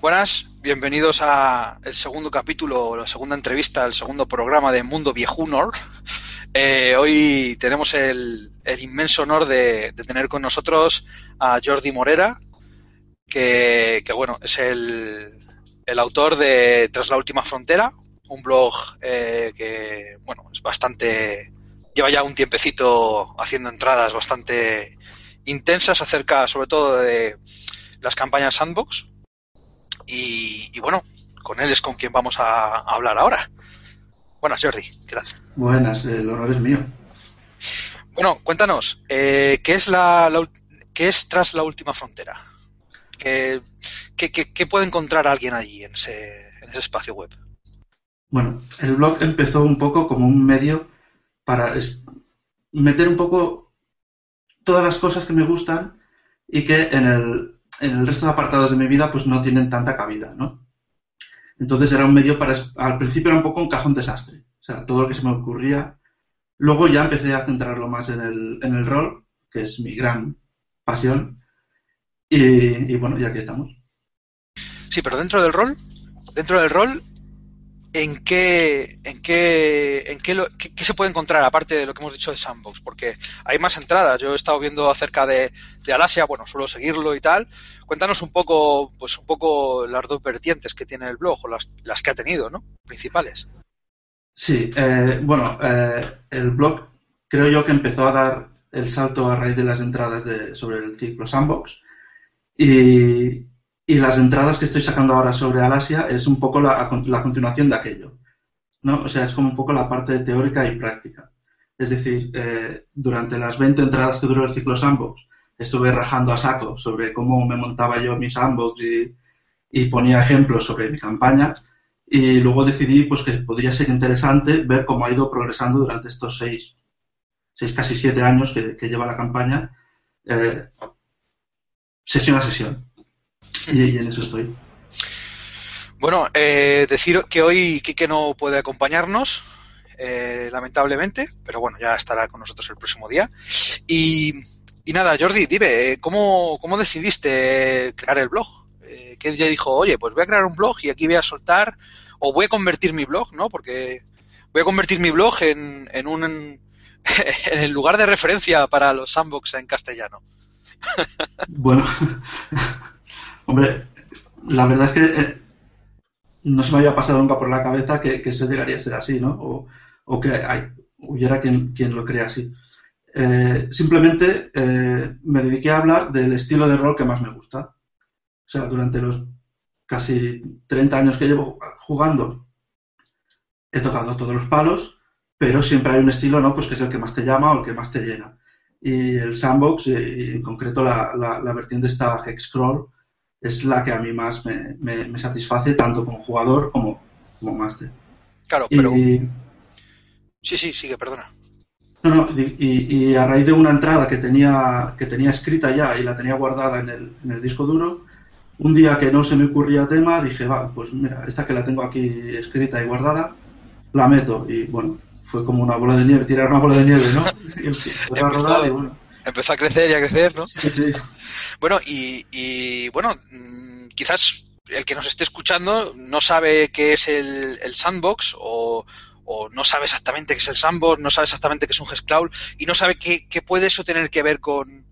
Buenas, bienvenidos a el segundo capítulo, la segunda entrevista, el segundo programa de Mundo Viejunor. Eh, hoy tenemos el, inmenso honor de, tener con nosotros a Jordi Morera, que, bueno, es el, autor de Tras la Última Frontera, un blog eh, que, bueno, es bastante, lleva ya un tiempecito haciendo entradas bastante intensas acerca, sobre todo, de las campañas Sandbox y, bueno, con él es con quien vamos a, hablar ahora. Buenas, Jordi, ¿qué tal? Buenas, el honor es mío. Bueno, cuéntanos, eh, ¿qué, es la, ¿qué es tras la última frontera? ¿Qué, qué, puede encontrar alguien allí en ese, en ese espacio web? Bueno, el blog empezó un poco como un medio para meter un poco todas las cosas que me gustan y que en el, en el resto de apartados de mi vida pues no tienen tanta cabida, ¿no? Entonces era un medio para... Al principio era un poco un cajón desastre. O sea, todo lo que se me ocurría. Luego ya empecé a centrarlo más en el, en el rol, que es mi gran pasión. Y, y bueno, ya aquí estamos. Sí, pero dentro del rol, dentro del rol, en qué, en qué, en qué, qué, se puede encontrar aparte de lo que hemos dicho de Sandbox, porque hay más entradas. Yo he estado viendo acerca de, Alasia, bueno, suelo seguirlo y tal. Cuéntanos un poco, pues un poco las dos vertientes que tiene el blog o las, las que ha tenido, ¿no? Principales. Sí, eh, bueno, eh, el blog creo yo que empezó a dar el salto a raíz de las entradas de, sobre el ciclo Sandbox y, y las entradas que estoy sacando ahora sobre Alasia es un poco la, continuación de aquello. ¿no? O sea, es como un poco la parte teórica y práctica. Es decir, eh, durante las 20 entradas que duró el ciclo Sandbox, estuve rajando a saco sobre cómo me montaba yo mi Sandbox y, y ponía ejemplos sobre mi campaña. Y luego decidí pues, que podría ser interesante ver cómo ha ido progresando durante estos seis, seis casi siete años que, que lleva la campaña, eh, sesión a sesión y, en eso estoy. Bueno, eh, decir que hoy Quique no puede acompañarnos, eh, lamentablemente, pero bueno, ya estará con nosotros el próximo día. Y, nada, Jordi, dime, ¿cómo, ¿cómo, decidiste crear el blog? Eh, ¿Qué día dijo, oye, pues voy a crear un blog y aquí voy a soltar, o voy a convertir mi blog, ¿no? Porque voy a convertir mi blog en, en un en el lugar de referencia para los sandbox en castellano. bueno, Hombre, la verdad es que eh, no se me había pasado nunca por la cabeza que, eso llegaría a ser así, ¿no? O, que hubiera quien, lo crea así. Eh, simplemente eh, me dediqué a hablar del estilo de rol que más me gusta. O sea, durante los casi 30 años que llevo jugando, he tocado todos los palos, pero siempre hay un estilo, ¿no? Pues que es el que más te llama o el que más te llena. Y el sandbox, y en concreto la, la, vertiente esta Hexcrawl, es la que a mí más me, me, satisface, tanto como jugador como, como máster. Claro, pero... Sí, sí, sigue, perdona. No, no, y, y, a raíz de una entrada que tenía, que tenía escrita ya y la tenía guardada en el, en el disco duro, un día que no se me ocurría tema, dije, va, pues mira, esta que la tengo aquí escrita y guardada, la meto. Y bueno, fue como una bola de nieve, tirar una bola de nieve, ¿no? y a rodar y bueno empezó a crecer y a crecer, ¿no? Bueno, y, bueno, mm, quizás el que nos esté escuchando no sabe qué es el, sandbox o, no sabe exactamente qué es el sandbox, no sabe exactamente qué es un Hexcloud y no sabe qué, puede eso tener que ver con,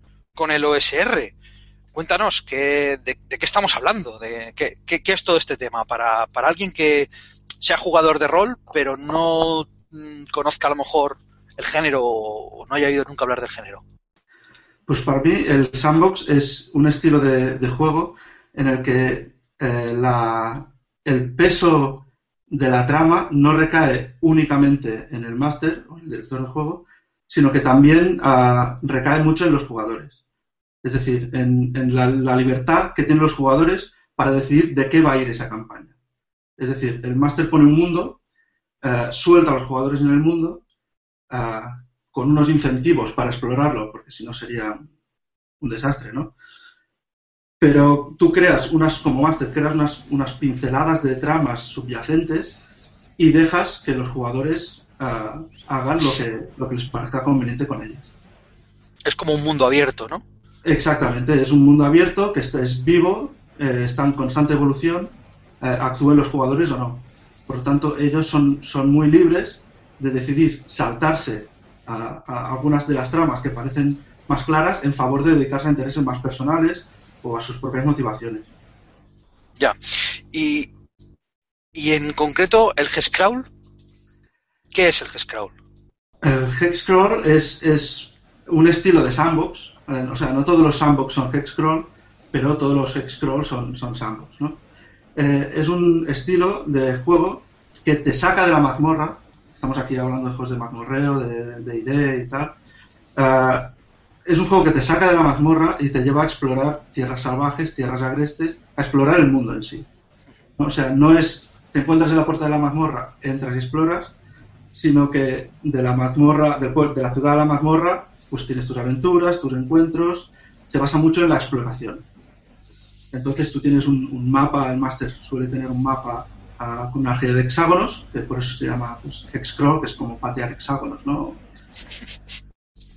el OSR. Cuéntanos, ¿qué, de, qué estamos hablando? De, ¿qué, qué, es todo este tema? Para, para alguien que sea jugador de rol, pero no mm, conozca a lo mejor el género o no haya oído nunca hablar del género. Pues para mí el sandbox es un estilo de, juego en el que eh, el peso de la trama no recae únicamente en el máster o el director de juego, sino que también ah, recae mucho en los jugadores. Es decir, en, la, libertad que tienen los jugadores para decidir de qué va a ir esa campaña. Es decir, el máster pone un mundo, eh, suelta a los jugadores en el mundo, ah, con unos incentivos para explorarlo, porque si no sería un desastre, ¿no? Pero tú creas unas, como máster, creas unas, unas pinceladas de tramas subyacentes y dejas que los jugadores ah, hagan lo que, lo que les parezca conveniente con ellas. Es como un mundo abierto, ¿no? Exactamente, es un mundo abierto que es, vivo, eh, está en constante evolución, eh, actúen los jugadores o no. Por lo tanto, ellos son, son muy libres de decidir saltarse a, algunas de las tramas que parecen más claras en favor de dedicarse a intereses más personales o a sus propias motivaciones. Ya. Y, y en concreto, el Hexcrawl, ¿qué es el Hexcrawl? El Hexcrawl es, es un estilo de sandbox. Eh, o sea, no todos los sandbox son Hexcrawl, pero todos los Hexcrawl son, son sandbox, ¿no? Eh, es un estilo de juego que te saca de la mazmorra. Estamos aquí hablando de juegos de mazmorreo, de, de ID y tal. Eh, es un juego que te saca de la mazmorra y te lleva a explorar tierras salvajes, tierras agrestes, a explorar el mundo en sí. O sea, no es te encuentras en la puerta de la mazmorra, entras y exploras, sino que de la mazmorra, de, de la ciudad a la mazmorra, pues tienes tus aventuras, tus encuentros, se basa mucho en la exploración. Entonces tú tienes un, mapa, el máster suele tener un mapa ah, con una red de hexágonos, que por eso se llama pues, Hexcrawl, que es como patear hexágonos, ¿no?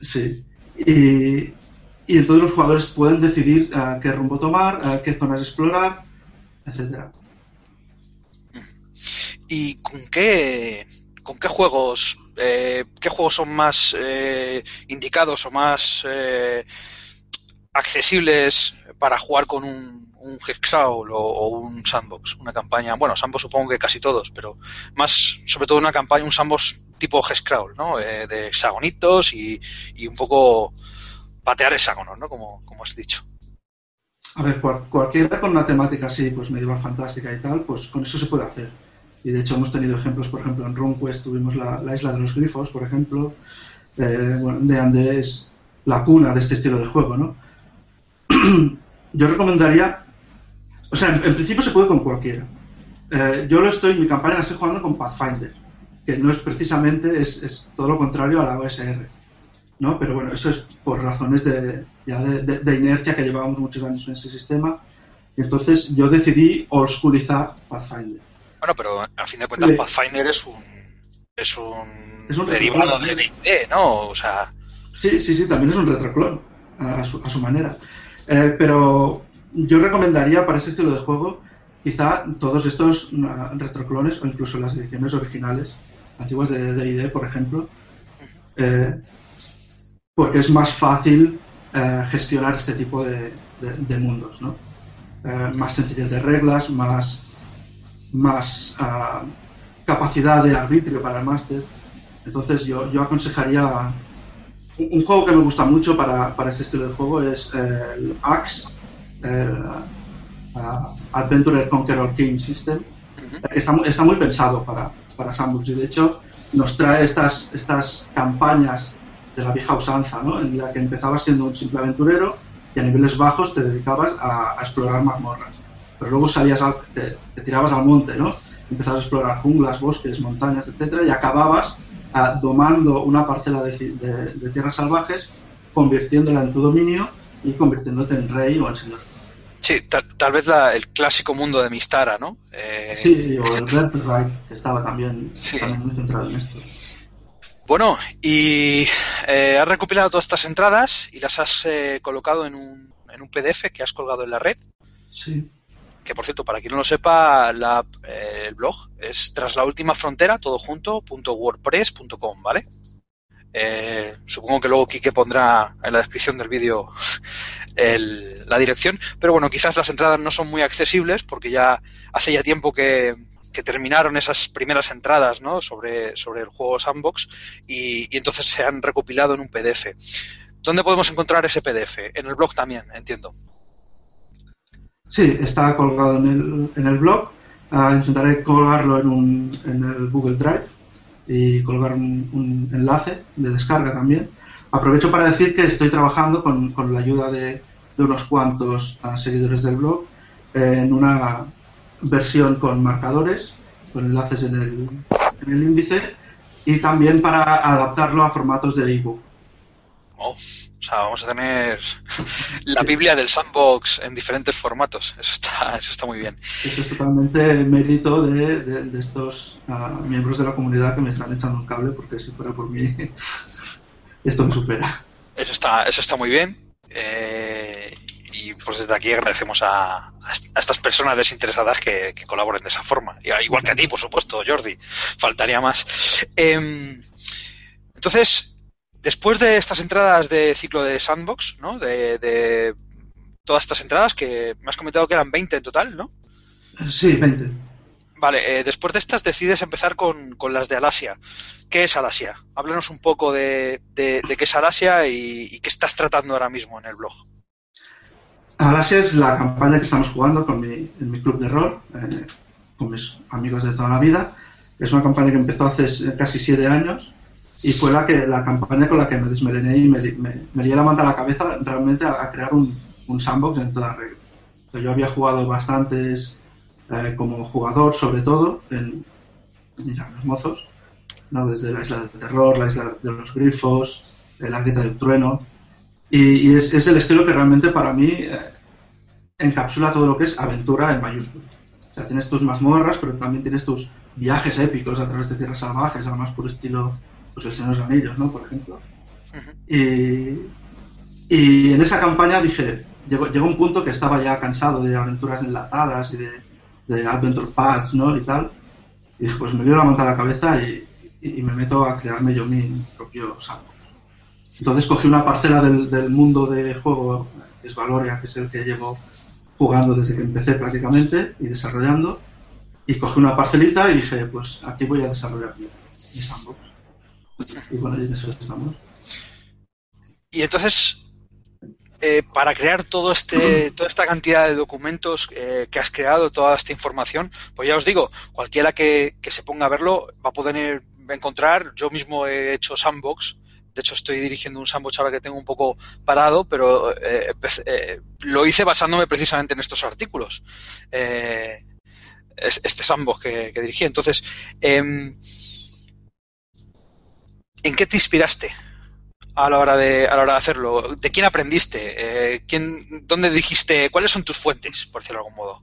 Sí. Y, y entonces los jugadores pueden decidir ah, qué rumbo tomar, ah, qué zonas explorar, etcétera. ¿Y con qué, con qué juegos, eh, qué juegos son más eh, indicados o más eh, accesibles para jugar con un, un o, un Sandbox, una campaña, bueno, Sandbox supongo que casi todos, pero más, sobre todo una campaña, un Sandbox tipo Hexcrawl, ¿no? Eh, de hexagonitos y, un poco patear hexágonos, ¿no? Como, has dicho. A ver, cualquiera con una temática así, pues medieval fantástica y tal, pues con eso se puede hacer. Y de hecho hemos tenido ejemplos, por ejemplo, en RuneQuest tuvimos la, isla de los grifos, por ejemplo, eh, bueno, de Ande es la cuna de este estilo de juego, ¿no? yo recomendaría, o sea, en, principio se puede con cualquiera. Eh, yo lo estoy, mi campaña la estoy jugando con Pathfinder, que no es precisamente, es, todo lo contrario a la OSR, ¿no? Pero bueno, eso es por razones de, ya de, inercia que llevábamos muchos años en ese sistema. Y entonces yo decidí oldschoolizar Pathfinder. Bueno, pero a fin de cuentas Pathfinder es un es un, derivado de D&D, ¿no? O sea... Sí, sí, sí, también es un retroclon a su, a su manera. Eh, pero yo recomendaría para ese estilo de juego quizá todos estos uh, retroclones o incluso las ediciones originales, antiguas de D&D, por ejemplo, eh, porque es más fácil eh, gestionar este tipo de, mundos, ¿no? más sencillez de reglas, más, más uh, capacidad de arbitrio para el máster. Entonces yo, yo aconsejaría un juego que me gusta mucho para, para este estilo de juego es eh, el Axe, el uh, Adventurer Conqueror King System. está, está, muy pensado para, para Sandbox y de hecho nos trae estas, estas campañas de la vieja usanza, ¿no? en la que empezabas siendo un simple aventurero y a niveles bajos te dedicabas a, explorar mazmorras. Pero luego salías te, te, tirabas al monte, ¿no? empezabas a explorar junglas, bosques, montañas, etcétera, y acababas domando una parcela de, tierras salvajes, convirtiéndola en tu dominio y convirtiéndote en rey o en señor. Sí, tal, vez el clásico mundo de Mistara, ¿no? Eh... Sí, o el Red que estaba también, muy centrado en esto. Bueno, y eh, has recopilado todas estas entradas y las has eh, colocado en un, en un PDF que has colgado en la red. Sí que por cierto, para quien no lo sepa, eh, el blog es tras la última frontera, todo junto, .wordpress.com, ¿vale? Eh, supongo que luego Quique pondrá en la descripción del vídeo la dirección, pero bueno, quizás las entradas no son muy accesibles porque ya hace ya tiempo que, terminaron esas primeras entradas ¿no? sobre, sobre el juego Sandbox y entonces se han recopilado en un PDF. ¿Dónde podemos encontrar ese PDF? En el blog también, entiendo. Sí, está colgado en el, en el blog. Ah, intentaré colgarlo en, un, en el Google Drive y colgar un, enlace de descarga también. Aprovecho para decir que estoy trabajando con, con la ayuda de, de unos cuantos ah, seguidores del blog en una versión con marcadores, con enlaces en el, en el índice y también para adaptarlo a formatos de ebook. Oh, o sea, vamos a tener la Biblia del sandbox en diferentes formatos. Eso está, eso está muy bien. Eso es totalmente mérito de, estos ah, miembros de la comunidad que me están echando un cable, porque si fuera por mí, esto me supera. Eso está, eso está muy bien. Eh, y pues desde aquí agradecemos a, a estas personas desinteresadas que, que, colaboren de esa forma. Igual que a ti, por supuesto, Jordi. Faltaría más. Eh, entonces, después de estas entradas de ciclo de Sandbox, ¿no? De, de, todas estas entradas, que me has comentado que eran 20 en total, ¿no? Sí, 20. Vale, eh, después de estas decides empezar con, con, las de Alasia. ¿Qué es Alasia? Háblanos un poco de, de, de qué es Alasia y, y, qué estás tratando ahora mismo en el blog. Alasia es la campaña que estamos jugando con mi, en mi club de rol, eh, con mis amigos de toda la vida. Es una campaña que empezó hace casi siete años y fue la que la campaña con la que me desmelené y me, me, me lié la manta a la cabeza realmente a, a crear un, un, sandbox en toda regla. Yo había jugado bastantes eh, como jugador, sobre todo, en, en los mozos, ¿no? desde la isla del terror, la isla de los grifos, la grieta del trueno. Y, y es, es, el estilo que realmente para mí eh, encapsula todo lo que es aventura en mayúsculas. O sea, tienes tus mazmorras, pero también tienes tus viajes épicos a través de tierras salvajes, además por estilo pues el Señor de los Anillos, ¿no? Por ejemplo. Uh -huh. y, y, en esa campaña dije, llegó, llegó, un punto que estaba ya cansado de aventuras enlatadas y de, de Adventure Paths, ¿no? Y tal. Y dije, pues me manta a la cabeza y, y, y, me meto a crearme yo mi propio sandbox. Entonces cogí una parcela del, del mundo de juego, que es Valoria, que es el que llevo jugando desde que empecé prácticamente y desarrollando, y cogí una parcelita y dije, pues aquí voy a desarrollar mi sandbox. Y bueno, y en eso estamos. Y entonces, eh, para crear todo este, toda esta cantidad de documentos eh, que has creado, toda esta información, pues ya os digo, cualquiera que, que, se ponga a verlo va a poder encontrar, yo mismo he hecho sandbox, de hecho estoy dirigiendo un sandbox ahora que tengo un poco parado, pero eh, lo hice basándome precisamente en estos artículos, eh, este sandbox que, que dirigí. Entonces, em, ¿en qué te inspiraste a la hora de, a la hora de hacerlo? ¿De quién aprendiste? Eh, ¿quién, ¿Dónde dijiste? ¿Cuáles son tus fuentes, por decirlo de algún modo?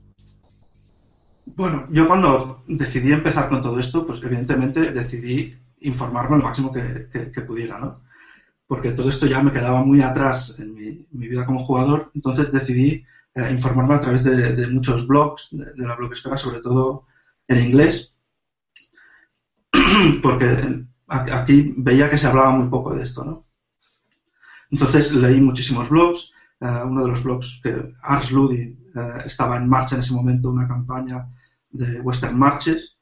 Bueno, yo cuando decidí empezar con todo esto, pues evidentemente decidí informarme lo máximo que, pudiera, ¿no? Porque todo esto ya me quedaba muy atrás en mi, vida como jugador, entonces decidí eh, informarme a través de, de muchos blogs, de, de, la blogosfera, sobre todo en inglés, porque aquí veía que se hablaba muy poco de esto, ¿no? Entonces leí muchísimos blogs, uh, uno de los blogs que Ars Ludi uh, estaba en marcha en ese momento, una campaña de Western Marches,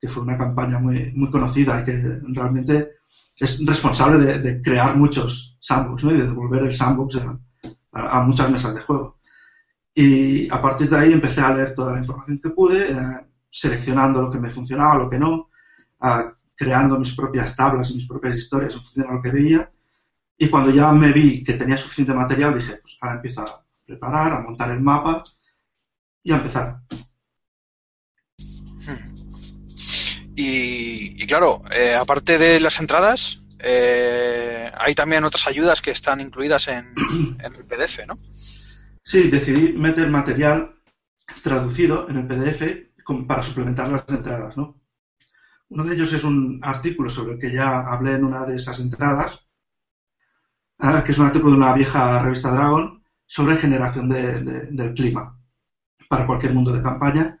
que fue una campaña muy, muy conocida y que realmente es responsable de, crear muchos sandbox ¿no? y de devolver el sandbox a, muchas mesas de juego. Y a partir de ahí empecé a leer toda la información que pude, eh, seleccionando lo que me funcionaba, lo que no, creando mis propias tablas y mis propias historias en función de lo que veía. Y cuando ya me vi que tenía suficiente material, dije, pues ahora empiezo a preparar, a montar el mapa y a empezar. Y, y claro, eh, aparte de las entradas, eh, hay también otras ayudas que están incluidas en, en, el PDF, ¿no? Sí, decidí meter material traducido en el PDF para suplementar las entradas, ¿no? Uno de ellos es un artículo sobre el que ya hablé en una de esas entradas, ah, que es un artículo de una vieja revista Dragon sobre generación de, de, del clima para cualquier mundo de campaña,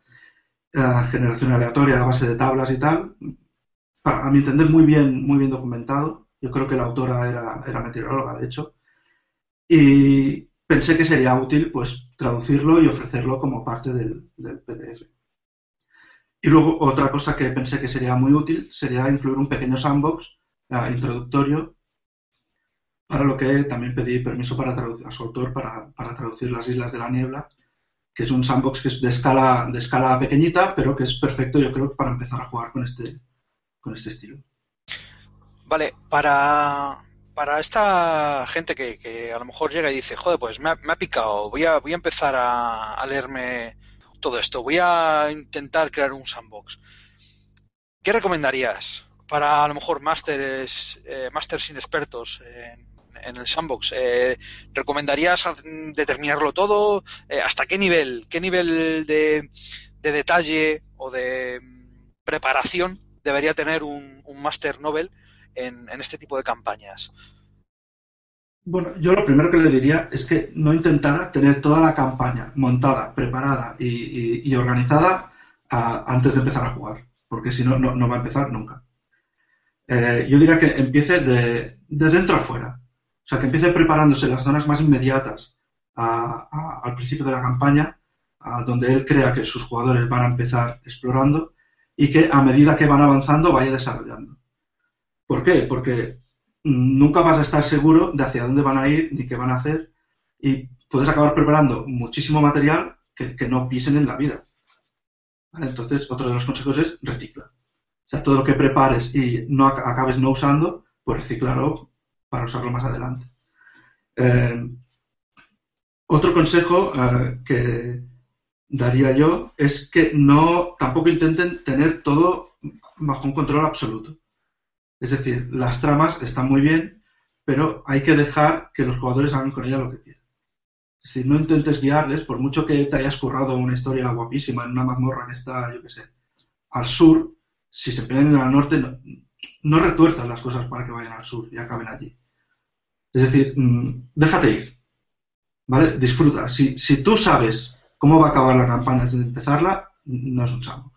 uh, generación aleatoria a base de tablas y tal. A mi entender, muy bien, muy bien documentado. Yo creo que la autora era, meteoróloga, de hecho. Y pensé que sería útil pues traducirlo y ofrecerlo como parte del PDF. Y luego otra cosa que pensé que sería muy útil sería incluir un pequeño sandbox uh, introductorio para lo que también pedí permiso para traducir, a su autor para, para, traducir Las Islas de la Niebla, que es un sandbox que es de escala, de escala pequeñita, pero que es perfecto yo creo para empezar a jugar con este, con este estilo. Vale, para, para esta gente que, que, a lo mejor llega y dice, joder, pues me ha, me ha picado, voy a, voy a empezar a, a leerme todo esto, voy a intentar crear un sandbox. ¿Qué recomendarías para a lo mejor másteres, eh, másteres inexpertos en, el sandbox? Eh, ¿Recomendarías determinarlo todo? Eh, ¿Hasta qué nivel? ¿Qué nivel de, de detalle o de mm, preparación debería tener un, un máster Nobel en, este tipo de campañas? Bueno, yo lo primero que le diría es que no intentara tener toda la campaña montada, preparada y, organizada antes de empezar a jugar, porque si no, no va a empezar nunca. Eh, yo diría que empiece de, dentro a fuera. O sea, que empiece preparándose las zonas más inmediatas al principio de la campaña, a donde él crea que sus jugadores van a empezar explorando y que a medida que van avanzando vaya desarrollando. ¿Por qué? Porque nunca vas a estar seguro de hacia dónde van a ir ni qué van a hacer y puedes acabar preparando muchísimo material que, no pisen en la vida. Entonces, otro de los consejos es recicla. O sea, todo lo que prepares y no acabes no usando, pues reciclarlo para usarlo más adelante. Eh, otro consejo eh, que daría yo es que no tampoco intenten tener todo bajo un control absoluto. Es decir, las tramas están muy bien, pero hay que dejar que los jugadores hagan con ellas lo que quieran. Es decir, no intentes guiarles, por mucho que te hayas currado una historia guapísima en una mazmorra que está, yo qué sé, al sur, si se pelean al norte, no, no retuerzas las cosas para que vayan al sur y acaben allí. Es decir, mm, déjate ir. ¿Vale? Disfruta. Si, si tú sabes cómo va a acabar la campaña antes empezarla, nos luchamos.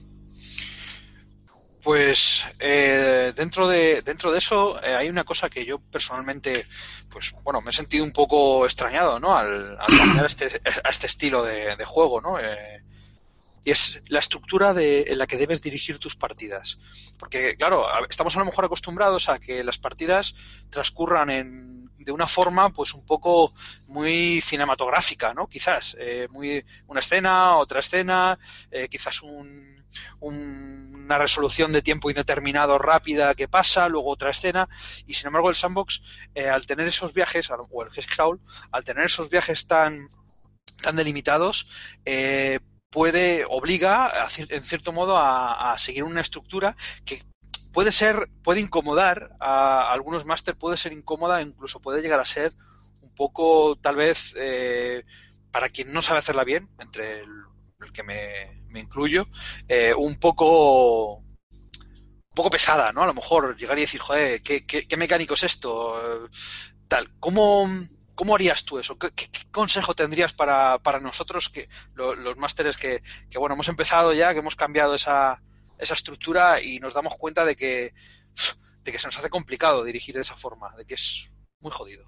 Pues eh, dentro de dentro de eso eh, hay una cosa que yo personalmente, pues bueno, me he sentido un poco extrañado, ¿no? Al, cambiar este, a este estilo de, juego, ¿no? Eh, y es la estructura de, en la que debes dirigir tus partidas. Porque, claro, estamos a lo mejor acostumbrados a que las partidas transcurran en, de una forma, pues un poco muy cinematográfica, ¿no? Quizás, eh, muy una escena, otra escena, eh, quizás un, una resolución de tiempo indeterminado rápida que pasa, luego otra escena, y sin embargo el sandbox, eh, al tener esos viajes, o el Hexcrawl, al tener esos viajes tan tan delimitados, eh, puede, obliga, en cierto modo, a, seguir una estructura que puede ser, puede incomodar a algunos máster, puede ser incómoda, incluso puede llegar a ser un poco, tal vez, eh, para quien no sabe hacerla bien, entre el, que me, incluyo, eh, un poco un poco pesada, ¿no? A lo mejor llegar y decir, joder, ¿qué, qué mecánico es esto? Tal, ¿cómo, ¿Cómo harías tú eso? ¿Qué, consejo tendrías para, nosotros, que los másteres que, bueno, hemos empezado ya, que hemos cambiado esa, esa estructura y nos damos cuenta de que, de que se nos hace complicado dirigir de esa forma, de que es muy jodido?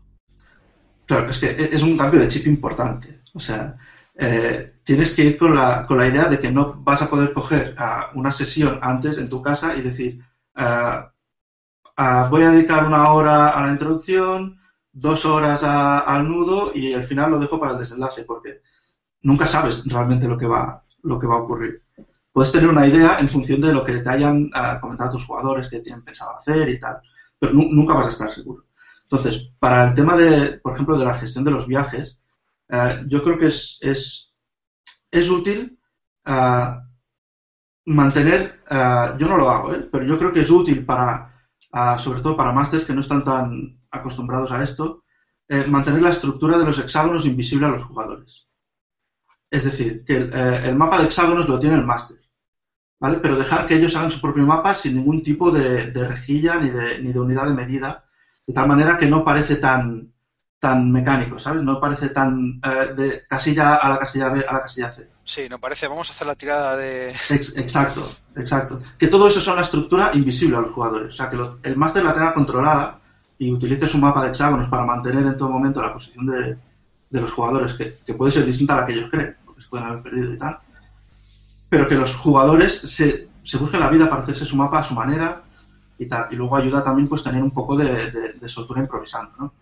Claro, es que es un cambio de chip importante. O sea, eh, tienes que ir con la, con la idea de que no vas a poder coger una sesión antes en tu casa y decir, ah, voy a dedicar una hora a la introducción, dos horas al nudo y al final lo dejo para el desenlace, porque nunca sabes realmente lo que va, lo que va a ocurrir. Puedes tener una idea en función de lo que te hayan ah, comentado tus jugadores que tienen pensado hacer y tal, pero nunca vas a estar seguro. Entonces, para el tema de, por ejemplo, de la gestión de los viajes, eh, yo creo que es, es, es útil ah, mantener, ah, yo no lo hago, ¿eh? pero yo creo que es útil para, sobre todo para másters que no están tan acostumbrados a esto, eh, mantener la estructura de los hexágonos invisible a los jugadores. Es decir, que el, eh, mapa de hexágonos lo tiene el máster, ¿vale? Pero dejar que ellos hagan su propio mapa sin ningún tipo de, rejilla ni de, ni de, unidad de medida, de tal manera que no parece tan, tan mecánico, ¿sabes? No parece tan eh, de casilla a la casilla B a la casilla C. Sí, no parece, vamos a hacer la tirada de... exacto, exacto. Que todo eso son la estructura invisible a los jugadores. O sea, que el máster la tenga controlada y utilice su mapa de hexágonos para mantener en todo momento la posición de, los jugadores, que, puede ser distinta a la que ellos creen, porque se pueden haber perdido y tal. Pero que los jugadores se, se busquen la vida para hacerse su mapa a su manera y tal. Y luego ayuda también pues tener un poco de, de, soltura improvisando, ¿no?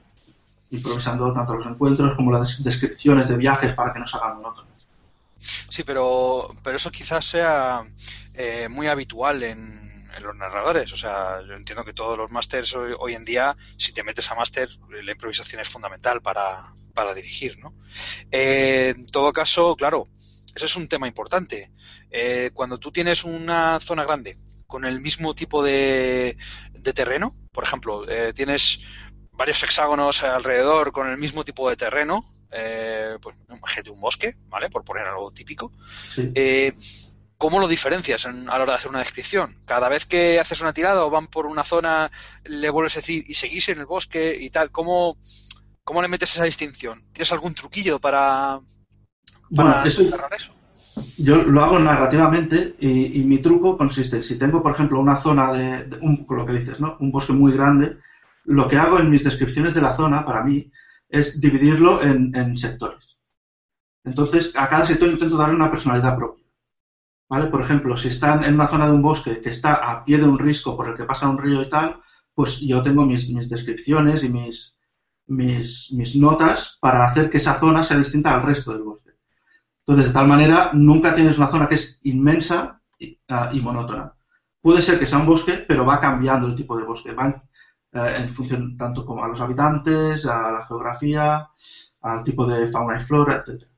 Improvisando tanto los encuentros como las descripciones de viajes para que no se hagan monótonos. Sí, pero, pero eso quizás sea eh, muy habitual en, los narradores. O sea, yo entiendo que todos los másters hoy, en día, si te metes a máster, la improvisación es fundamental para, para dirigir, ¿no? Eh, en todo caso, claro, ese es un tema importante. Eh, cuando tú tienes una zona grande con el mismo tipo de, de terreno, por ejemplo, eh, tienes varios hexágonos alrededor con el mismo tipo de terreno, eh, pues, un bosque, ¿vale? Por poner algo típico. ¿cómo lo diferencias a la hora de hacer una descripción? Cada vez que haces una tirada o van por una zona, le vuelves a decir y seguís en el bosque y tal, ¿cómo, cómo le metes esa distinción? ¿Tienes algún truquillo para, para eso, eso? Yo lo hago narrativamente y, mi truco consiste en, si tengo, por ejemplo, una zona de, un, lo que dices, ¿no? Un bosque muy grande, lo que hago en mis descripciones de la zona, para mí, es dividirlo en, en sectores. Entonces, a cada sector intento darle una personalidad propia. ¿vale? Por ejemplo, si están en una zona de un bosque que está a pie de un risco por el que pasa un río y tal, pues yo tengo mis, descripciones y mis, mis, notas para hacer que esa zona sea distinta al resto del bosque. Entonces, de tal manera, nunca tienes una zona que es inmensa y, ah, monótona. Puede ser que sea un bosque, pero va cambiando el tipo de bosque. Va eh, en función tanto como a los habitantes, a la geografía, al tipo de fauna y flora, etc.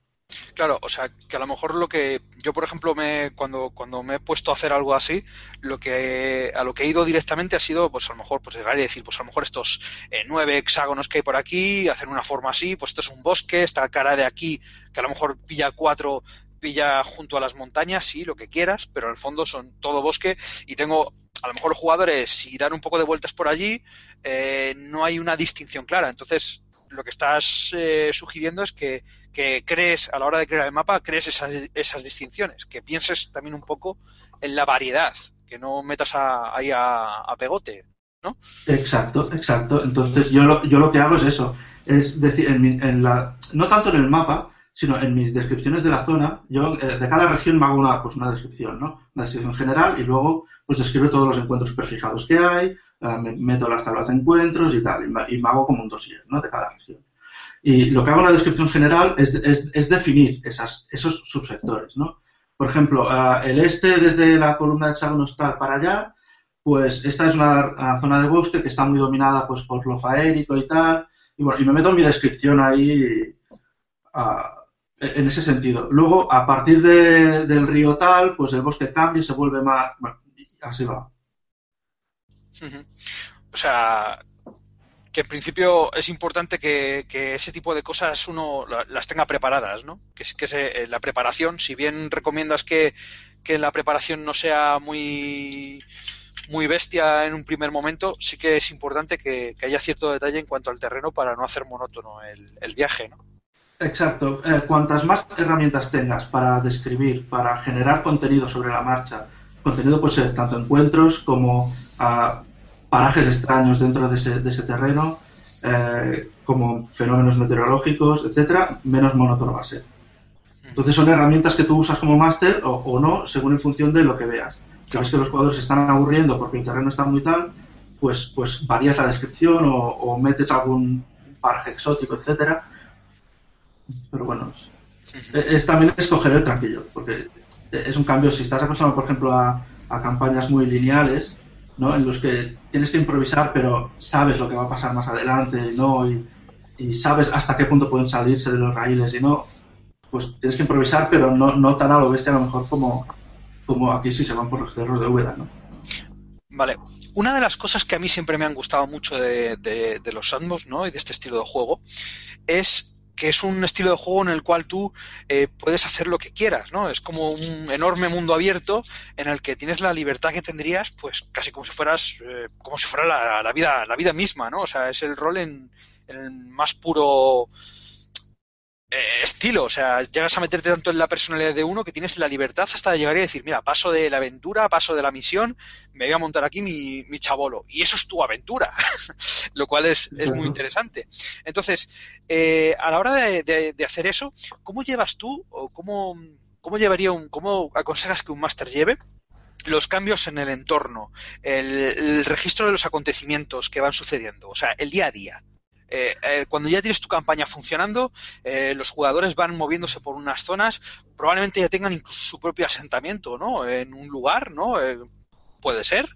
Claro, o sea, que a lo mejor lo que yo, por ejemplo, me, cuando, cuando me he puesto a hacer algo así, lo que a lo que he ido directamente ha sido, pues a lo mejor, pues llegar y decir, pues a lo mejor estos eh, nueve hexágonos que hay por aquí, hacer una forma así, pues esto es un bosque, esta cara de aquí, que a lo mejor pilla cuatro, pilla junto a las montañas, sí, lo que quieras, pero en el fondo son todo bosque y tengo a lo mejor los jugadores, si dan un poco de vueltas por allí, eh, no hay una distinción clara. Entonces, lo que estás eh, sugiriendo es que, crees, a la hora de crear el mapa, crees esas, esas distinciones, que pienses también un poco en la variedad, que no metas ahí a, pegote, ¿no? Exacto, exacto. Entonces yo lo, yo lo que hago es eso, es decir, en, la, no tanto en el mapa, sino en mis descripciones de la zona, yo eh, de cada región me hago una, pues una descripción, ¿no? Una descripción general y luego pues describo todos los encuentros prefijados que hay, meto las tablas de encuentros y tal, y me, hago como un dossier de cada región. Y lo que hago en la descripción general es, es, definir esas, esos subsectores. ¿no? Por ejemplo, el este desde la columna de hexágono está para allá, pues esta es una, zona de bosque que está muy dominada pues, por lo faérico y tal. Y, bueno, y me meto mi descripción ahí en ese sentido. Luego, a partir del río tal, pues el bosque cambia y se vuelve más... Así va. O sea, que en principio es importante que, ese tipo de cosas uno las tenga preparadas, ¿no? Que, que se, eh, la preparación, si bien recomiendas que, la preparación no sea muy muy bestia en un primer momento, sí que es importante que, haya cierto detalle en cuanto al terreno para no hacer monótono el, viaje, ¿no? Exacto. Eh, cuantas más herramientas tengas para describir, para generar contenido sobre la marcha, contenido puede ser tanto encuentros como a parajes extraños dentro de ese, de ese terreno, eh, como fenómenos meteorológicos, etcétera, menos monótono va a ser. Entonces son herramientas que tú usas como máster o, no, según en función de lo que veas. Si ves que los jugadores se están aburriendo porque el terreno está muy tal, pues, pues varías la descripción o, metes algún paraje exótico, etcétera. Pero bueno, es, también escoger el tranquilo, porque es un cambio. Si estás acostumbrado, por ejemplo, a, a campañas muy lineales, ¿no? en los que tienes que improvisar, pero sabes lo que va a pasar más adelante, ¿no? Y, sabes hasta qué punto pueden salirse de los raíles y no, pues tienes que improvisar, pero no, no tan a lo bestia a lo mejor como, como aquí sí se van por los cerros de Úbeda, ¿no? Vale. Una de las cosas que a mí siempre me han gustado mucho de, de los sandbox, ¿no? Y de este estilo de juego es que es un estilo de juego en el cual tú eh, puedes hacer lo que quieras, ¿no? Es como un enorme mundo abierto en el que tienes la libertad que tendrías, pues casi como si fueras, eh, como si fuera la, vida, la vida misma, ¿no? O sea, es el rol en, en el más puro estilo, o sea, llegas a meterte tanto en la personalidad de uno que tienes la libertad hasta llegar y decir, mira, paso de la aventura, paso de la misión, me voy a montar aquí mi, mi chabolo. Y eso es tu aventura, lo cual es, muy interesante. Entonces, eh, a la hora de, hacer eso, ¿cómo llevas tú o cómo, cómo llevaría un, cómo aconsejas que un máster lleve los cambios en el entorno, el registro de los acontecimientos que van sucediendo, o sea, el día a día? Eh, eh, cuando ya tienes tu campaña funcionando, eh, los jugadores van moviéndose por unas zonas, probablemente ya tengan incluso su propio asentamiento, ¿no? En un lugar, ¿no? puede ser,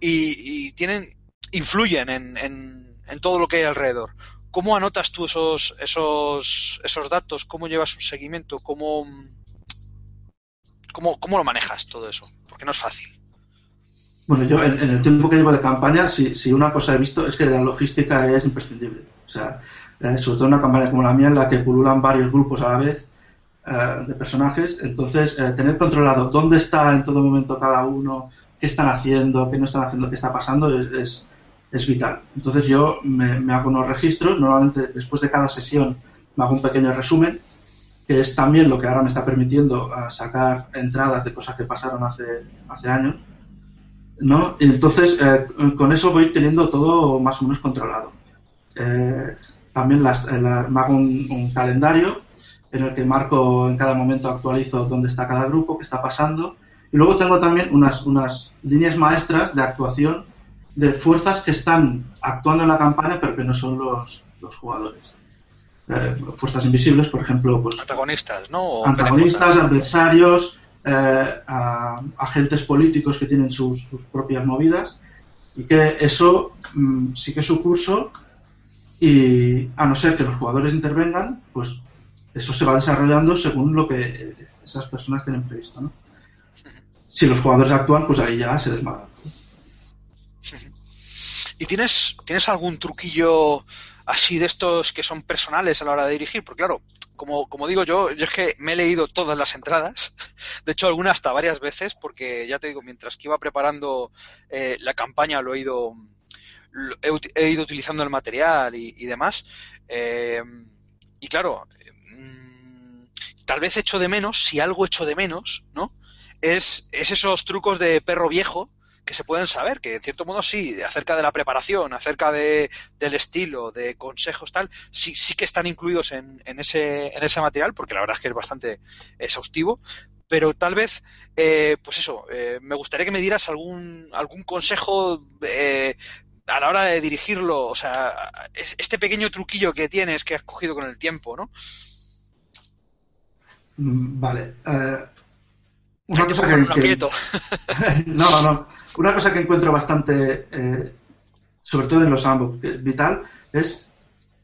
y, tienen, influyen en, en, todo lo que hay alrededor. ¿Cómo anotas tú esos, esos, esos datos? ¿Cómo llevas un seguimiento? ¿Cómo, cómo, cómo lo manejas todo eso? Porque no es fácil. Bueno, yo en, el tiempo que llevo de campaña, si, si, una cosa he visto es que la logística es imprescindible. Sea, eh, sobre todo en una campaña como la mía, en la que pululan varios grupos a la vez, eh, de personajes. Entonces, eh, tener controlado dónde está en todo momento cada uno, qué están haciendo, qué no están haciendo, qué está pasando, es, es, vital. Entonces, yo me, hago unos registros. Normalmente, después de cada sesión, me hago un pequeño resumen, que es también lo que ahora me está permitiendo eh, sacar entradas de cosas que pasaron hace, hace años. ¿no? Y entonces, con eso voy teniendo todo más o menos controlado. También las, me hago un calendario en el que marco en cada momento actualizo dónde está cada grupo, qué está pasando. Y luego tengo también unas, unas líneas maestras de actuación de fuerzas que están actuando en la campaña pero que no son los, los jugadores. Eh, fuerzas invisibles, por ejemplo, pues antagonistas, ¿no? antagonistas, adversarios, eh, agentes políticos que tienen sus, sus, propias movidas y que eso mm, sigue su curso y a no ser que los jugadores intervengan, pues eso se va desarrollando según lo que esas personas tienen previsto, ¿no? Si los jugadores actúan, pues ahí ya se desmadra. ¿Y tienes, tienes algún truquillo así de estos que son personales a la hora de dirigir? Porque claro, como, como digo yo, yo es que me he leído todas las entradas, de hecho algunas hasta varias veces, porque ya te digo, mientras que iba preparando eh, la campaña lo he ido, he, ido utilizando el material y, demás. Eh, y claro, tal vez echo de menos, si algo echo de menos, ¿no? Es, esos trucos de perro viejo que se pueden saber, que en cierto modo sí, acerca de la preparación, acerca de, del estilo, de consejos, tal, sí, sí que están incluidos en, en, ese, en ese material, porque la verdad es que es bastante exhaustivo, pero tal vez, eh, pues eso, eh, me gustaría que me dieras algún, algún consejo eh, a la hora de dirigirlo, o sea, este pequeño truquillo que tienes que has cogido con el tiempo, ¿no? Mm, vale. Eh, una cosa que, no, no. Una cosa que encuentro bastante, eh, sobre todo en los ambos, vital, es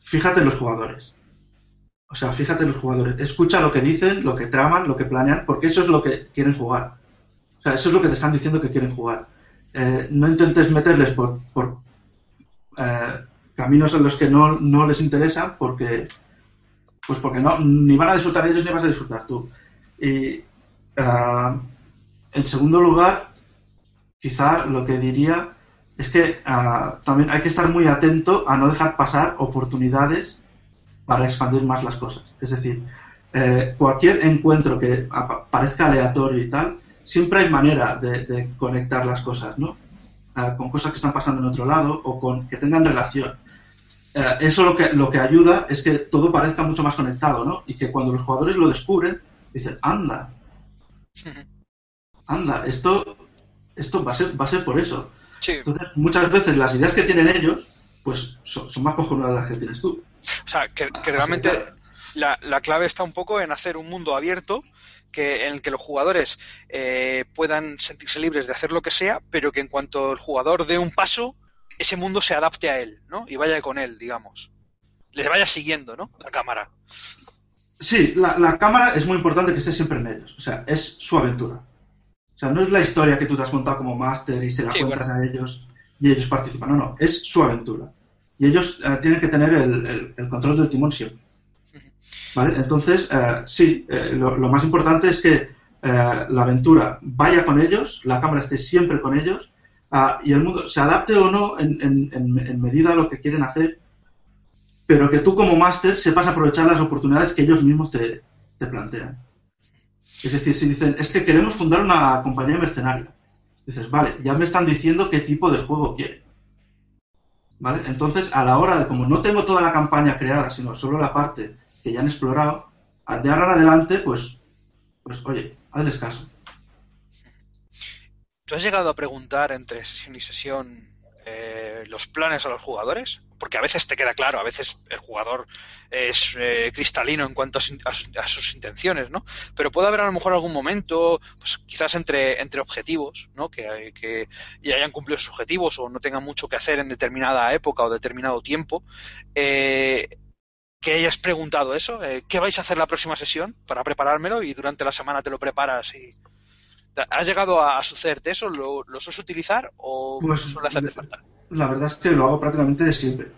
fíjate en los jugadores. O sea, fíjate en los jugadores. Escucha lo que dicen, lo que traman, lo que planean, porque eso es lo que quieren jugar. O sea, eso es lo que te están diciendo que quieren jugar. Eh, no intentes meterles por, por caminos en los que no, no les interesa, porque pues porque no, ni van a disfrutar ellos ni vas a disfrutar tú. Y ah, en segundo lugar, quizá lo que diría es que ah, también hay que estar muy atento a no dejar pasar oportunidades para expandir más las cosas. Es decir, eh, cualquier encuentro que parezca aleatorio y tal, siempre hay manera de, conectar las cosas, ¿no? Ah, con cosas que están pasando en otro lado o con que tengan relación. Eh, eso lo que, lo que ayuda es que todo parezca mucho más conectado, ¿no? Y que cuando los jugadores lo descubren, dicen, anda, anda, esto, esto va, a ser, va a ser por eso. Entonces, muchas veces las ideas que tienen ellos, pues son, más cojonudas las que tienes tú. O sea, que, realmente la, la, clave está un poco en hacer un mundo abierto que, en el que los jugadores eh, puedan sentirse libres de hacer lo que sea, pero que en cuanto el jugador dé un paso, ese mundo se adapte a él, ¿no? Y vaya con él, digamos. Les vaya siguiendo, ¿no? La cámara. Sí, la, cámara es muy importante que esté siempre en ellos. O sea, es su aventura. O sea, no es la historia que tú te has contado como máster y se la cuentas a ellos y ellos participan. No, no, es su aventura. Y ellos eh, tienen que tener el, control del timón siempre. ¿Vale? Entonces, eh, sí, eh, lo, más importante es que la aventura vaya con ellos, la cámara esté siempre con ellos Ah, y el mundo se adapte o no en, medida a lo que quieren hacer, pero que tú como máster sepas aprovechar las oportunidades que ellos mismos te, plantean. Es decir, si dicen, es que queremos fundar una compañía mercenaria, dices, vale, ya me están diciendo qué tipo de juego quieren. ¿Vale? Entonces, a la hora de, como no tengo toda la campaña creada, sino solo la parte que ya han explorado, de ahora en adelante, pues, pues oye, hazles caso. ¿Tú has llegado a preguntar entre sesión y sesión eh, los planes a los jugadores? Porque a veces te queda claro, a veces el jugador es eh, cristalino en cuanto a, sus intenciones, ¿no? Pero puede haber a lo mejor algún momento, pues quizás entre, entre objetivos, ¿no? Que, que ya hayan cumplido sus objetivos o no tengan mucho que hacer en determinada época o determinado tiempo. Eh, que hayas preguntado eso, ¿qué vais a hacer la próxima sesión para preparármelo? Y durante la semana te lo preparas y, ¿Has llegado a, sucederte eso? ¿Lo, lo sueles utilizar o pues, suele hacerte falta? La verdad es que lo hago prácticamente de siempre.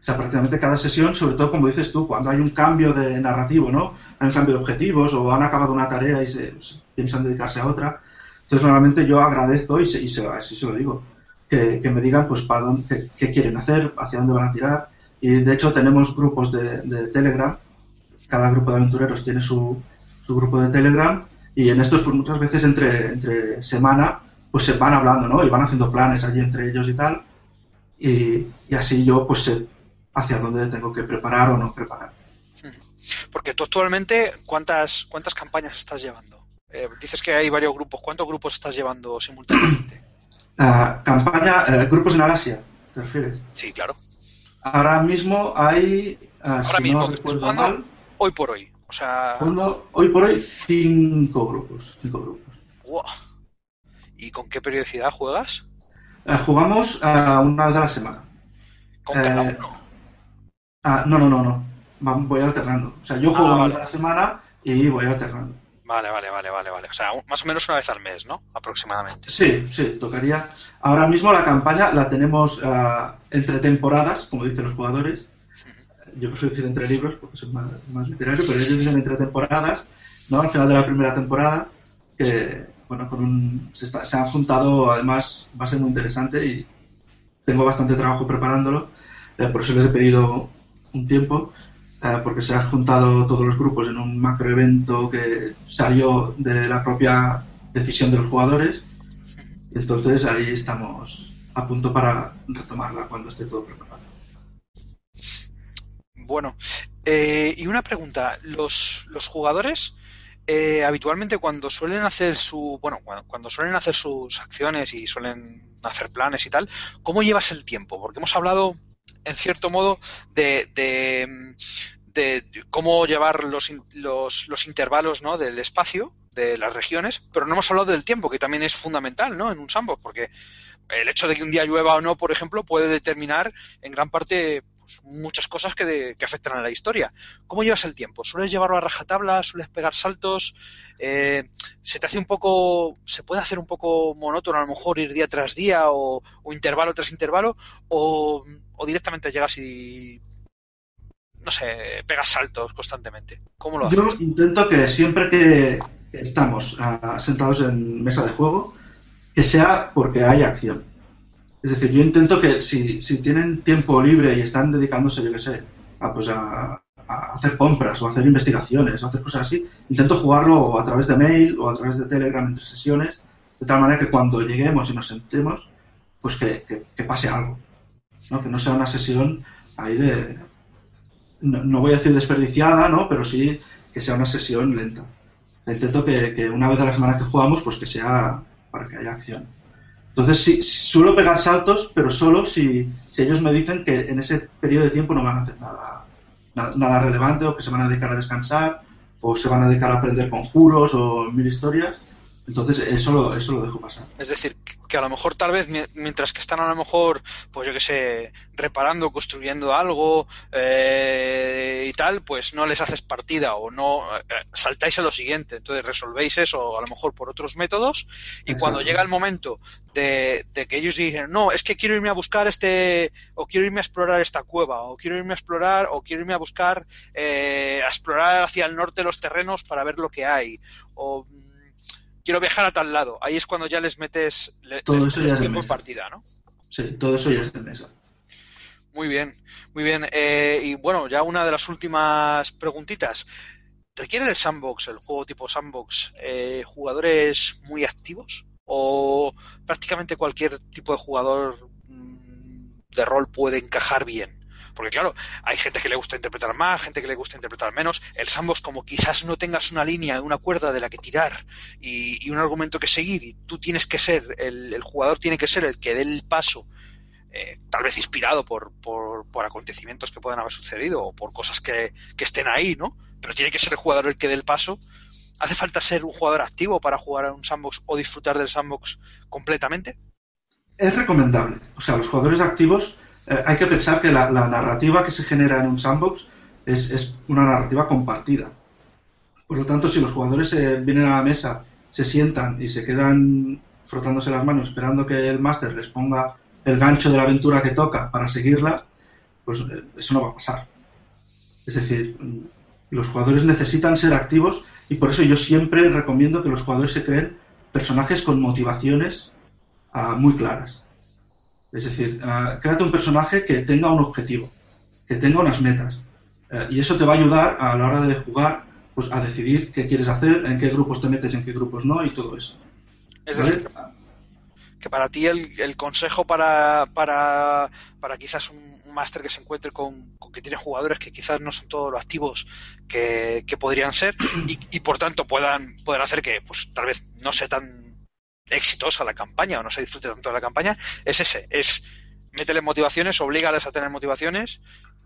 O sea, prácticamente cada sesión, sobre todo como dices tú, cuando hay un cambio de narrativo, ¿no? Hay un cambio de objetivos o han acabado una tarea y se, piensan dedicarse a otra. Entonces, normalmente yo agradezco y, se, y se, así se lo digo, que, me digan pues para dónde, qué, quieren hacer, hacia dónde van a tirar. Y de hecho tenemos grupos de, de Telegram, cada grupo de aventureros tiene su, su grupo de Telegram y en estos pues muchas veces entre, entre semana pues se van hablando, ¿no? Y van haciendo planes allí entre ellos y tal. Y, y así yo pues sé hacia dónde tengo que preparar o no preparar. Porque tú actualmente, ¿cuántas, cuántas campañas estás llevando? Eh, dices que hay varios grupos. ¿Cuántos grupos estás llevando simultáneamente? Uh, campaña, uh, grupos en Alasia, ¿te refieres? Sí, claro. Ahora mismo hay. Ahora si mismo, no mal, hoy por hoy. O sea. hoy por hoy, cinco grupos. Cinco grupos. Wow. ¿Y con qué periodicidad juegas? jugamos una vez a la semana. ¿Con cada uno? Ah, no, no, no, no. Voy alternando. O sea, yo juego ah, una vez a la semana y voy alternando. Vale, vale, vale, vale, vale. O sea, más o menos una vez al mes, ¿no? Aproximadamente. Sí, sí, tocaría. Ahora mismo la campaña la tenemos uh, entre temporadas, como dicen los jugadores. Yo prefiero decir entre libros porque soy más, más literario, pero ellos dicen entre temporadas, ¿no? Al final de la primera temporada, que, bueno, con un, se, está, se han juntado, además, va a ser muy interesante y tengo bastante trabajo preparándolo. Eh, por eso les he pedido un tiempo, eh, porque se han juntado todos los grupos en un macroevento que salió de la propia decisión de los jugadores. Entonces ahí estamos a punto para retomarla cuando esté todo preparado. Bueno, eh, y una pregunta, los, los jugadores eh, habitualmente cuando suelen hacer su, bueno, cuando, cuando, suelen hacer sus acciones y suelen hacer planes y tal, ¿cómo llevas el tiempo? Porque hemos hablado en cierto modo, de, de, cómo llevar los, los, los, intervalos ¿no? del espacio, de las regiones, pero no hemos hablado del tiempo, que también es fundamental ¿no? en un sandbox, porque el hecho de que un día llueva o no, por ejemplo, puede determinar en gran parte muchas cosas que, que, afectan a la historia. ¿Cómo llevas el tiempo? ¿Sueles llevarlo a rajatabla? ¿Sueles pegar saltos? Eh, ¿Se te hace un poco, se puede hacer un poco monótono a lo mejor ir día tras día o, o intervalo tras intervalo? ¿O o directamente llegas y no sé, pegas saltos constantemente? ¿Cómo lo haces? Yo intento que siempre que estamos uh, sentados en mesa de juego, que sea porque hay acción. Es decir, yo intento que si, tienen tiempo libre y están dedicándose, yo qué sé, a, pues a, hacer compras o a hacer investigaciones o a hacer cosas así, intento jugarlo a través de mail o a través de Telegram entre sesiones, de tal manera que cuando lleguemos y nos sentemos, pues que, que, pase algo. ¿no? que no sea una sesión ahí de, no, voy a decir desperdiciada, ¿no? pero sí que sea una sesión lenta. Intento que, una vez a la semana que jugamos, pues que sea para que haya acción. Entonces sí, suelo pegar saltos, pero solo si, ellos me dicen que en ese periodo de tiempo no van a hacer nada, nada, nada relevante o que se van a dedicar a descansar o se van a dedicar a aprender conjuros o mil historias entonces, eso lo, eso lo dejo pasar. Es decir, que a lo mejor tal vez mientras que están a lo mejor, pues yo que sé, reparando, construyendo algo eh, y tal, pues no les haces partida o no eh, saltáis a lo siguiente. Entonces resolvéis eso a lo mejor por otros métodos y cuando llega el momento de, que ellos dicen, no, es que quiero irme a buscar este, o quiero irme a explorar esta cueva, o quiero irme a explorar, o quiero irme a buscar, eh, a explorar hacia el norte los terrenos para ver lo que hay, o quiero viajar a tal lado. Ahí es cuando ya les metes, todo eso ya tiempo en partida, ¿no? Sí, todo eso ya es de mesa. Muy bien, muy bien. Eh, y bueno, ya una de las últimas preguntitas. ¿Requiere el sandbox, el juego tipo sandbox, eh, jugadores muy activos? ¿O prácticamente cualquier tipo de jugador mm, de rol puede encajar bien? Porque claro, hay gente que le gusta interpretar más, gente que le gusta interpretar menos. El sandbox, como quizás no tengas una línea, una cuerda de la que tirar y, un argumento que seguir, y tú tienes que ser, el, jugador tiene que ser el que dé el paso, eh, tal vez inspirado por, por, acontecimientos que puedan haber sucedido o por cosas que, que estén ahí, ¿no? Pero tiene que ser el jugador el que dé el paso. ¿Hace falta ser un jugador activo para jugar a un sandbox o disfrutar del sandbox completamente? Es recomendable. O sea, los jugadores activos eh, hay que pensar que la, narrativa que se genera en un sandbox es, una narrativa compartida. Por lo tanto, si los jugadores vienen a la mesa, se sientan y se quedan frotándose las manos esperando que el máster les ponga el gancho de la aventura que toca para seguirla, pues eh, eso no va a pasar. Es decir, mm, los jugadores necesitan ser activos y por eso yo siempre recomiendo que los jugadores se creen personajes con motivaciones ah, muy claras. Es decir, uh, créate un personaje que tenga un objetivo, que tenga unas metas. Eh, y eso te va a ayudar a la hora de jugar pues, a decidir qué quieres hacer, en qué grupos te metes, en qué grupos no y todo eso. Es decir, que para ti el, consejo para, para, para, quizás un, máster que se encuentre con, que tiene jugadores que quizás no son todos los activos que, podrían ser y, por tanto puedan, puedan hacer que pues tal vez no sea tan exitosa la campaña o no se disfrute tanto de la campaña, es ese, es métele motivaciones, oblígales a tener motivaciones,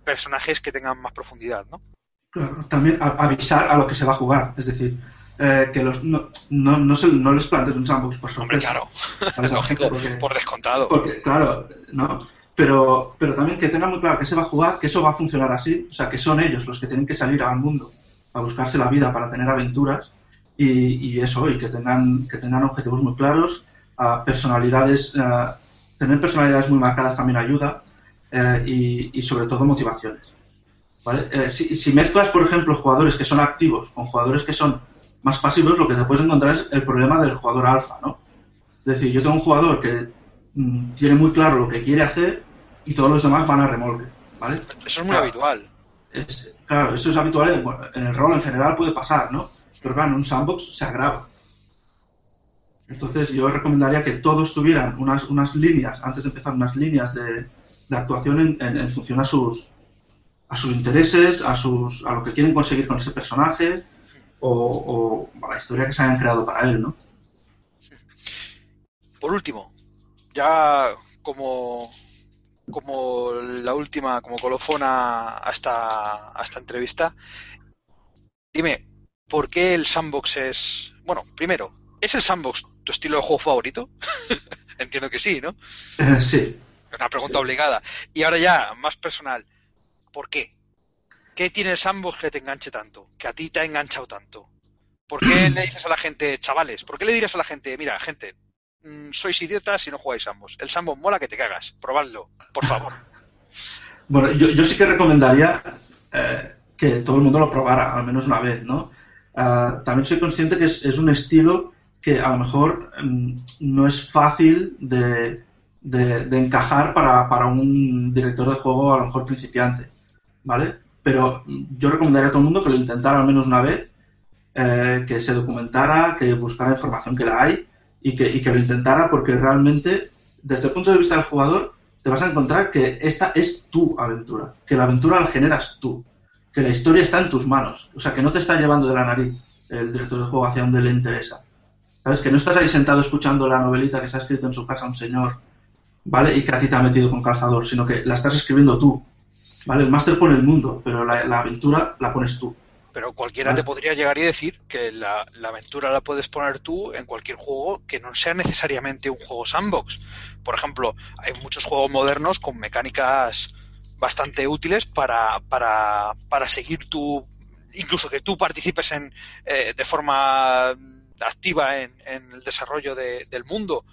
personajes que tengan más profundidad, ¿no? Claro, también avisar a lo que se va a jugar, es decir, eh, que los, no, no, no, se, no les plantes un sandbox por sorpresa. Hombre, claro, por descontado. Porque, claro, no, pero, pero también que tengan muy claro que se va a jugar, que eso va a funcionar así, o sea, que son ellos los que tienen que salir al mundo a buscarse la vida para tener aventuras y, y eso, y que tengan, que tengan objetivos muy claros, a personalidades, tener personalidades muy marcadas también ayuda eh, y, y, sobre todo motivaciones. ¿vale? Eh, si, si mezclas, por ejemplo, jugadores que son activos con jugadores que son más pasivos, lo que te puedes encontrar es el problema del jugador alfa, ¿no? Es decir, yo tengo un jugador que mm, tiene muy claro lo que quiere hacer y todos los demás van a remolque, ¿vale? Eso es muy habitual. claro, eso es habitual, en, el rol en general puede pasar, ¿no? Pero claro, en un sandbox se agrava. Entonces yo recomendaría que todos tuvieran unas, unas líneas, antes de empezar, unas líneas de, actuación en, función a sus, a sus intereses, a, sus, a lo que quieren conseguir con ese personaje, o, la historia que se hayan creado para él, ¿no? Por último, ya como, como la última, como colofona a esta, a esta entrevista, dime, ¿por qué el sandbox es... Bueno, primero, ¿es el sandbox tu estilo de juego favorito? Entiendo que sí, ¿no? sí. Una pregunta obligada. Y ahora ya, más personal, ¿por qué? ¿Qué tiene el sandbox que te enganche tanto? Que a ti te ha enganchado tanto. ¿Por qué le dices a la gente, chavales? ¿Por qué le dirías a la gente, mira, gente, mm, sois idiotas si no jugáis ambos? El sandbox mola que te cagas. Probadlo, por favor. bueno, yo, sí que recomendaría eh, que todo el mundo lo probara, al menos una vez, ¿no? Ah, también soy consciente que es, un estilo que a lo mejor mm, no es fácil de, encajar para, para, un director de juego a lo mejor principiante, ¿vale? pero yo recomendaría a todo el mundo que lo intentara al menos una vez, eh, que se documentara, que buscara información que la hay y que, y que lo intentara porque realmente, desde el punto de vista del jugador, te vas a encontrar que esta es tu aventura, que la aventura la generas tú, que la historia está en tus manos, o sea, que no te está llevando de la nariz el director de juego hacia donde le interesa. ¿Sabes? Que no estás ahí sentado escuchando la novelita que se ha escrito en su casa un señor, ¿vale? Y que a ti te ha metido con calzador, sino que la estás escribiendo tú, ¿vale? El máster pone el mundo, pero la, aventura la pones tú. Pero cualquiera te podría llegar y decir que la, aventura la puedes poner tú en cualquier juego que no sea necesariamente un juego sandbox. Por ejemplo, hay muchos juegos modernos con mecánicas bastante útiles para, para, para seguir tu, incluso que tú participes en, eh, de forma activa en, el desarrollo del mundo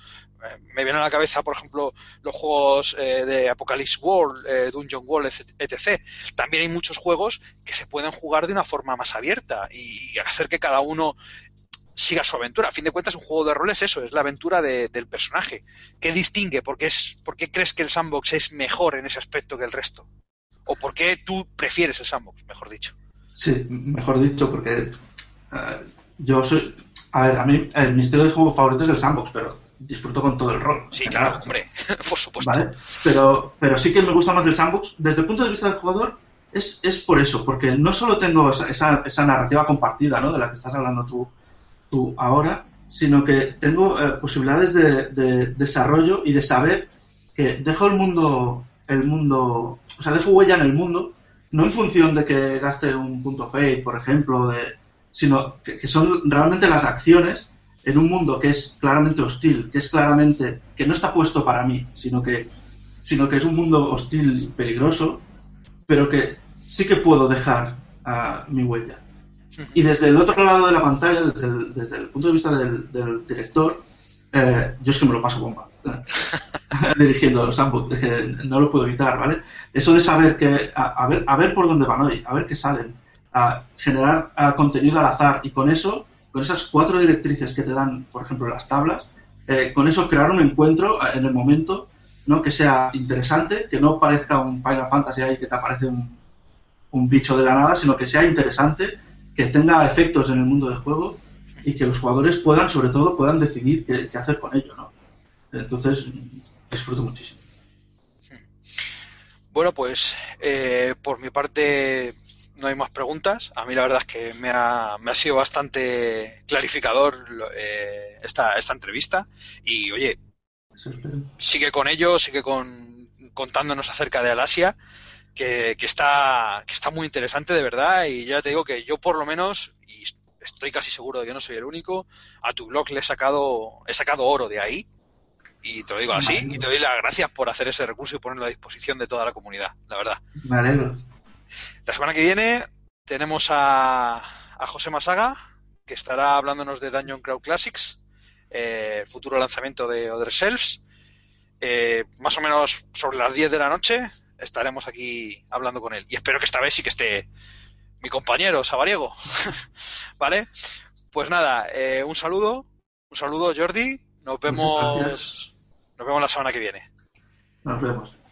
me vienen a la cabeza, por ejemplo, los juegos eh, de Apocalypse World, eh, Dungeon World, etc. También hay muchos juegos que se pueden jugar de una forma más abierta y hacer que cada uno siga su aventura. A fin de cuentas, un juego de rol es eso, es la aventura del personaje. ¿Qué distingue? ¿Por qué, es, ¿Por qué crees que el sandbox es mejor en ese aspecto que el resto? ¿O por qué tú prefieres el sandbox, mejor dicho? Sí, mejor dicho, porque eh, yo soy... A ver, a mí mi estilo de juego favorito es el sandbox, pero disfruto con todo el rol. Sí, claro, hombre, por supuesto. Pero, pero sí que me gusta más el sandbox. Desde el punto de vista del jugador, es, es por eso, porque no solo tengo esa, esa, narrativa compartida, ¿no? De la que estás hablando tú, tú ahora, sino que tengo eh, posibilidades de, desarrollo y de saber que dejo el mundo, el mundo, o sea, dejo huella en el mundo, no en función de que gaste un punto fate, por ejemplo, de, sino que son realmente las acciones en un mundo que es claramente hostil, que es claramente, que no está puesto para mí, sino que, sino que es un mundo hostil y peligroso, pero que sí que puedo dejar a mi huella. Y desde el otro lado de la pantalla, desde el, desde el punto de vista del, director, eh, yo es que me lo paso bomba. dirigiendo los es que no lo puedo evitar, ¿vale? Eso de saber que, a, ver, a ver por dónde van hoy, a ver qué salen, a generar contenido al azar y con eso, con esas cuatro directrices que te dan, por ejemplo, las tablas, eh, con eso crear un encuentro en el momento, ¿no? Que sea interesante, que no parezca un Final Fantasy ahí que te aparece un, un bicho de la nada, sino que sea interesante, que tenga efectos en el mundo del juego y que los jugadores puedan, sobre todo, puedan decidir qué, hacer con ello, ¿no? Entonces, disfruto muchísimo. Bueno, pues eh, por mi parte no hay más preguntas. A mí la verdad es que me ha, me ha sido bastante clarificador eh, esta, esta entrevista. Y oye, sigue con ello, sigue con, contándonos acerca de Alasia, que, que, está, que está muy interesante de verdad. Y ya te digo que yo por lo menos, y estoy casi seguro de que no soy el único, a tu blog le he sacado, he sacado oro de ahí. Y te lo digo así, y te doy las gracias por hacer ese recurso y ponerlo a disposición de toda la comunidad, la verdad. Me alegro. La semana que viene tenemos a, a José Masaga, que estará hablándonos de Dungeon Crowd Classics, eh, futuro lanzamiento de Other Shelves. Eh, más o menos sobre las 10 de la noche estaremos aquí hablando con él. Y espero que esta vez sí que esté mi compañero Sabariego. ¿Vale? Pues nada, eh, un saludo, un saludo Jordi, nos vemos, nos vemos la semana que viene. Nos vemos.